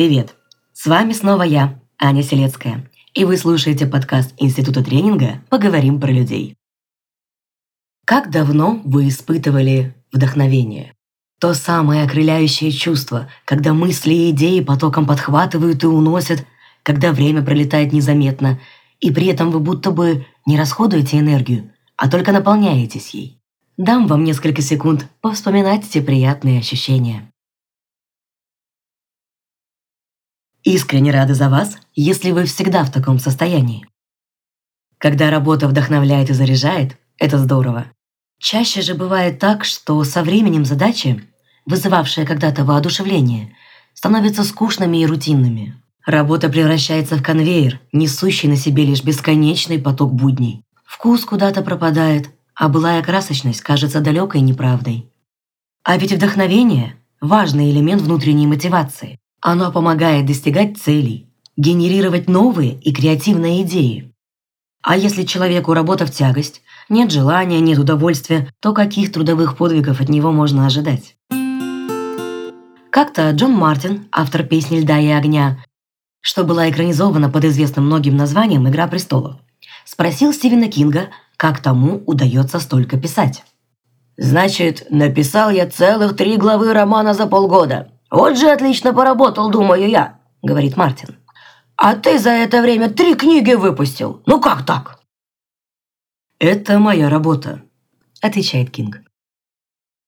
Привет! С вами снова я, Аня Селецкая, и вы слушаете подкаст Института тренинга «Поговорим про людей». Как давно вы испытывали вдохновение? То самое окрыляющее чувство, когда мысли и идеи потоком подхватывают и уносят, когда время пролетает незаметно, и при этом вы будто бы не расходуете энергию, а только наполняетесь ей. Дам вам несколько секунд повспоминать эти приятные ощущения. Искренне рада за вас, если вы всегда в таком состоянии. Когда работа вдохновляет и заряжает, это здорово. Чаще же бывает так, что со временем задачи, вызывавшие когда-то воодушевление, становятся скучными и рутинными. Работа превращается в конвейер, несущий на себе лишь бесконечный поток будней. Вкус куда-то пропадает, а былая красочность кажется далекой неправдой. А ведь вдохновение – важный элемент внутренней мотивации. Оно помогает достигать целей, генерировать новые и креативные идеи. А если человеку работа в тягость, нет желания, нет удовольствия, то каких трудовых подвигов от него можно ожидать? Как-то Джон Мартин, автор песни «Льда и огня», что была экранизована под известным многим названием «Игра престолов», спросил Стивена Кинга, как тому удается столько писать. «Значит, написал я целых три главы романа за полгода», «Вот же отлично поработал, думаю я», — говорит Мартин. «А ты за это время три книги выпустил. Ну как так?» «Это моя работа», — отвечает Кинг.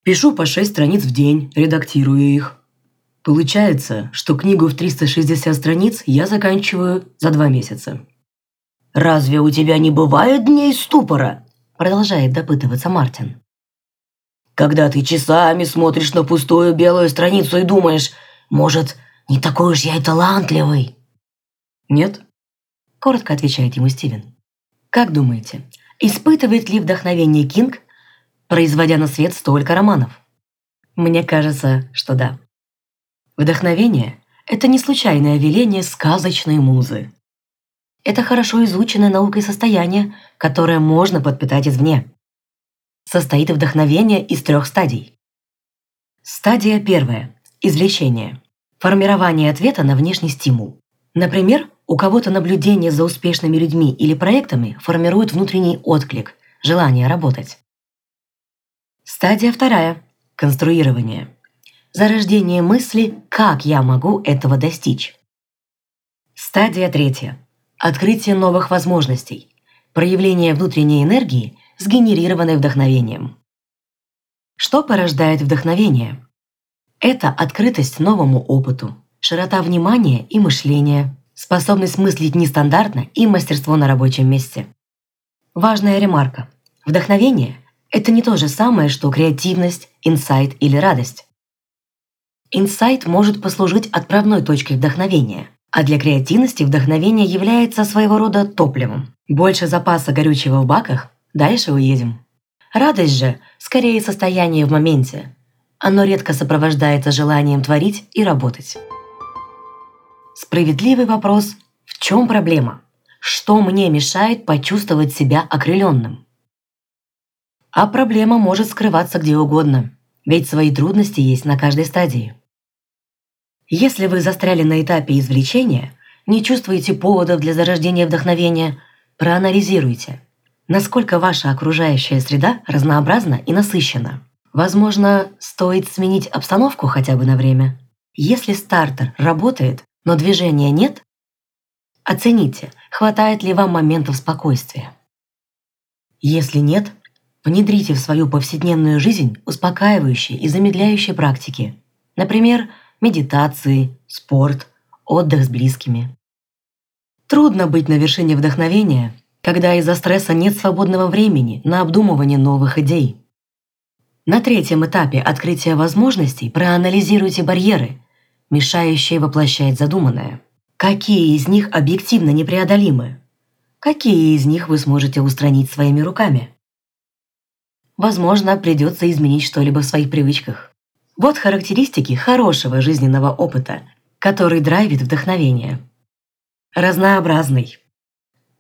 «Пишу по шесть страниц в день, редактирую их. Получается, что книгу в 360 страниц я заканчиваю за два месяца». «Разве у тебя не бывает дней ступора?» — продолжает допытываться Мартин когда ты часами смотришь на пустую белую страницу и думаешь, может, не такой уж я и талантливый?» «Нет», — коротко отвечает ему Стивен. «Как думаете, испытывает ли вдохновение Кинг, производя на свет столько романов?» Мне кажется, что да. Вдохновение – это не случайное веление сказочной музы. Это хорошо изученное наукой состояние, которое можно подпитать извне состоит вдохновение из трех стадий. Стадия первая – извлечение. Формирование ответа на внешний стимул. Например, у кого-то наблюдение за успешными людьми или проектами формирует внутренний отклик, желание работать. Стадия вторая – конструирование. Зарождение мысли «как я могу этого достичь?». Стадия третья – открытие новых возможностей, проявление внутренней энергии сгенерированной вдохновением. Что порождает вдохновение? Это открытость новому опыту, широта внимания и мышления, способность мыслить нестандартно и мастерство на рабочем месте. Важная ремарка. Вдохновение – это не то же самое, что креативность, инсайт или радость. Инсайт может послужить отправной точкой вдохновения, а для креативности вдохновение является своего рода топливом. Больше запаса горючего в баках Дальше уедем. Радость же скорее состояние в моменте. Оно редко сопровождается желанием творить и работать. Справедливый вопрос – в чем проблема? Что мне мешает почувствовать себя окрыленным? А проблема может скрываться где угодно, ведь свои трудности есть на каждой стадии. Если вы застряли на этапе извлечения, не чувствуете поводов для зарождения вдохновения, проанализируйте – насколько ваша окружающая среда разнообразна и насыщена. Возможно, стоит сменить обстановку хотя бы на время. Если стартер работает, но движения нет, оцените, хватает ли вам моментов спокойствия. Если нет, внедрите в свою повседневную жизнь успокаивающие и замедляющие практики. Например, медитации, спорт, отдых с близкими. Трудно быть на вершине вдохновения, когда из-за стресса нет свободного времени на обдумывание новых идей. На третьем этапе открытия возможностей проанализируйте барьеры, мешающие воплощать задуманное. Какие из них объективно непреодолимы? Какие из них вы сможете устранить своими руками? Возможно, придется изменить что-либо в своих привычках. Вот характеристики хорошего жизненного опыта, который драйвит вдохновение. Разнообразный,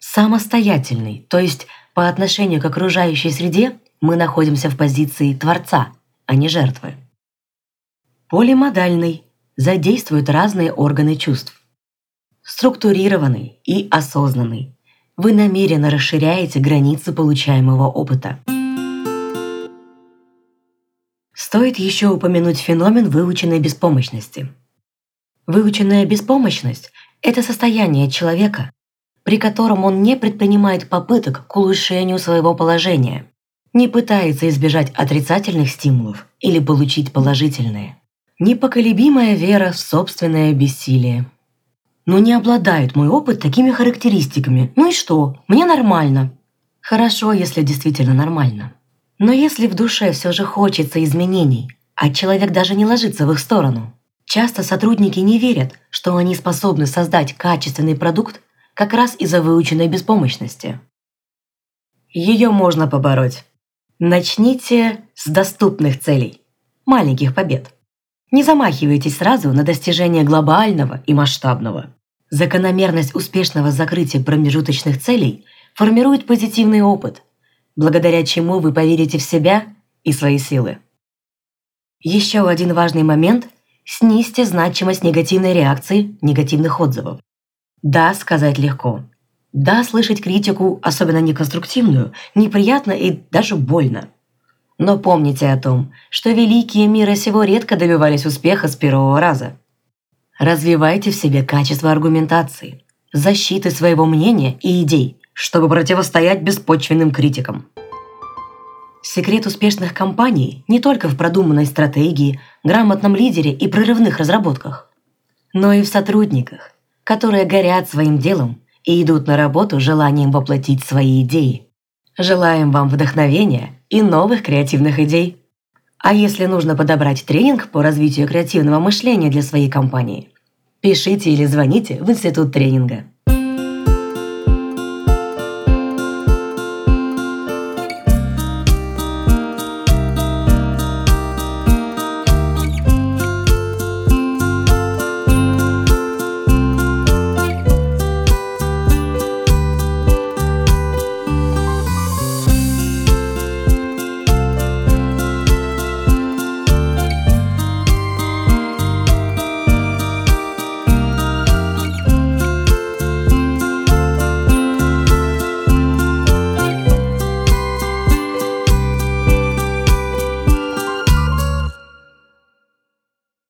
самостоятельный, то есть по отношению к окружающей среде мы находимся в позиции Творца, а не жертвы. Полимодальный, задействует разные органы чувств. Структурированный и осознанный. Вы намеренно расширяете границы получаемого опыта. Стоит еще упомянуть феномен выученной беспомощности. Выученная беспомощность – это состояние человека, при котором он не предпринимает попыток к улучшению своего положения, не пытается избежать отрицательных стимулов или получить положительные. Непоколебимая вера в собственное бессилие. Но не обладает мой опыт такими характеристиками. Ну и что? Мне нормально. Хорошо, если действительно нормально. Но если в душе все же хочется изменений, а человек даже не ложится в их сторону, часто сотрудники не верят, что они способны создать качественный продукт как раз из-за выученной беспомощности. Ее можно побороть. Начните с доступных целей, маленьких побед. Не замахивайтесь сразу на достижение глобального и масштабного. Закономерность успешного закрытия промежуточных целей формирует позитивный опыт – благодаря чему вы поверите в себя и свои силы. Еще один важный момент – снизьте значимость негативной реакции, негативных отзывов. Да, сказать легко. Да, слышать критику, особенно неконструктивную, неприятно и даже больно. Но помните о том, что великие мира сего редко добивались успеха с первого раза. Развивайте в себе качество аргументации, защиты своего мнения и идей, чтобы противостоять беспочвенным критикам. Секрет успешных компаний не только в продуманной стратегии, грамотном лидере и прорывных разработках, но и в сотрудниках, которые горят своим делом и идут на работу желанием воплотить свои идеи. Желаем вам вдохновения и новых креативных идей. А если нужно подобрать тренинг по развитию креативного мышления для своей компании, пишите или звоните в Институт тренинга.